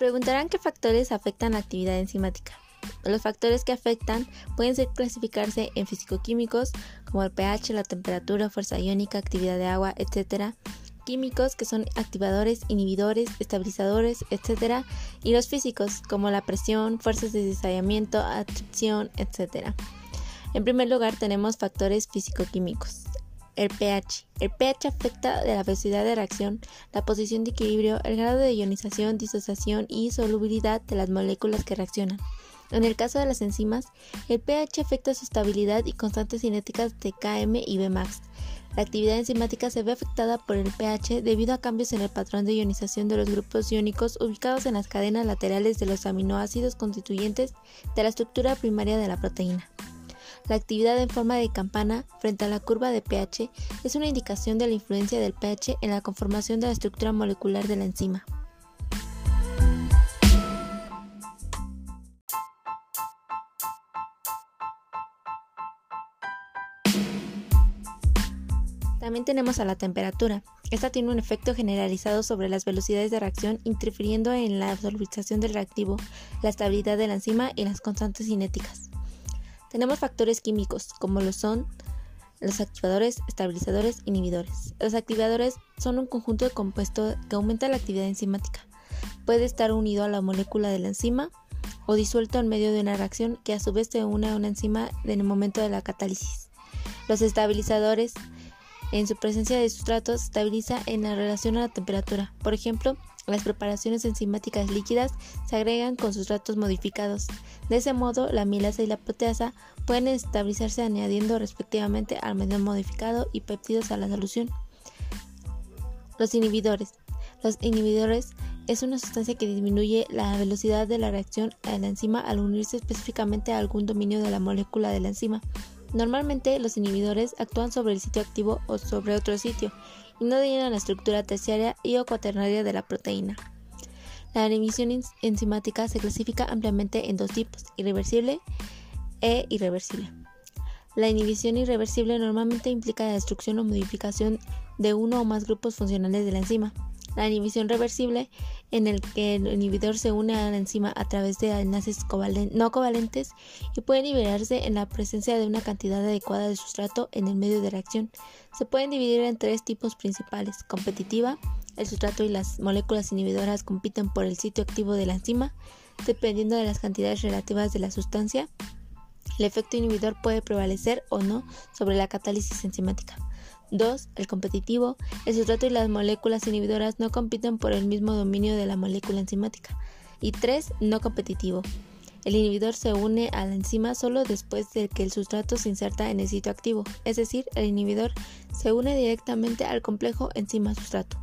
preguntarán qué factores afectan la actividad enzimática. Los factores que afectan pueden ser clasificarse en físico-químicos, como el pH, la temperatura, fuerza iónica, actividad de agua, etc. Químicos, que son activadores, inhibidores, estabilizadores, etc. Y los físicos, como la presión, fuerzas de desayamiento, atracción, etc. En primer lugar tenemos factores físico-químicos. El pH. El pH afecta de la velocidad de reacción, la posición de equilibrio, el grado de ionización, disociación y solubilidad de las moléculas que reaccionan. En el caso de las enzimas, el pH afecta su estabilidad y constantes cinéticas de Km y Bmax. La actividad enzimática se ve afectada por el pH debido a cambios en el patrón de ionización de los grupos iónicos ubicados en las cadenas laterales de los aminoácidos constituyentes de la estructura primaria de la proteína. La actividad en forma de campana frente a la curva de pH es una indicación de la influencia del pH en la conformación de la estructura molecular de la enzima. También tenemos a la temperatura. Esta tiene un efecto generalizado sobre las velocidades de reacción, interfiriendo en la solubilización del reactivo, la estabilidad de la enzima y las constantes cinéticas. Tenemos factores químicos, como lo son los activadores, estabilizadores, inhibidores. Los activadores son un conjunto de compuestos que aumenta la actividad enzimática. Puede estar unido a la molécula de la enzima o disuelto en medio de una reacción que a su vez se une a una enzima en el momento de la catálisis. Los estabilizadores en su presencia de sustratos estabiliza en la relación a la temperatura. Por ejemplo, las preparaciones enzimáticas líquidas se agregan con sustratos modificados. De ese modo, la milasa y la proteasa pueden estabilizarse añadiendo respectivamente almidón modificado y péptidos a la solución. Los inhibidores. Los inhibidores es una sustancia que disminuye la velocidad de la reacción a la enzima al unirse específicamente a algún dominio de la molécula de la enzima. Normalmente los inhibidores actúan sobre el sitio activo o sobre otro sitio y no dañan la estructura terciaria y o cuaternaria de la proteína. La inhibición enzimática se clasifica ampliamente en dos tipos, irreversible e irreversible. La inhibición irreversible normalmente implica la destrucción o modificación de uno o más grupos funcionales de la enzima. La inhibición reversible, en el que el inhibidor se une a la enzima a través de enlaces no covalentes y puede liberarse en la presencia de una cantidad adecuada de sustrato en el medio de reacción. Se pueden dividir en tres tipos principales: competitiva, el sustrato y las moléculas inhibidoras compiten por el sitio activo de la enzima, dependiendo de las cantidades relativas de la sustancia. El efecto inhibidor puede prevalecer o no sobre la catálisis enzimática. 2. El competitivo. El sustrato y las moléculas inhibidoras no compiten por el mismo dominio de la molécula enzimática. Y 3. No competitivo. El inhibidor se une a la enzima solo después de que el sustrato se inserta en el sitio activo, es decir, el inhibidor se une directamente al complejo enzima-sustrato.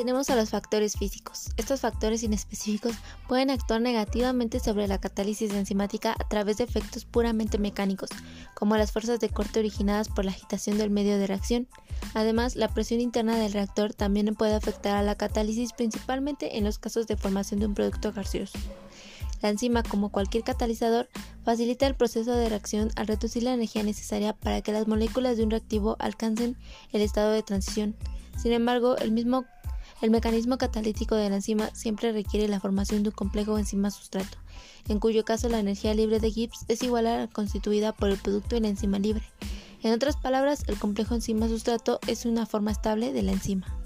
Tenemos a los factores físicos. Estos factores inespecíficos pueden actuar negativamente sobre la catálisis enzimática a través de efectos puramente mecánicos, como las fuerzas de corte originadas por la agitación del medio de reacción. Además, la presión interna del reactor también puede afectar a la catálisis principalmente en los casos de formación de un producto gaseoso. La enzima, como cualquier catalizador, facilita el proceso de reacción al reducir la energía necesaria para que las moléculas de un reactivo alcancen el estado de transición. Sin embargo, el mismo el mecanismo catalítico de la enzima siempre requiere la formación de un complejo enzima-sustrato, en cuyo caso la energía libre de Gibbs es igual a la constituida por el producto de la enzima libre. En otras palabras, el complejo enzima-sustrato es una forma estable de la enzima.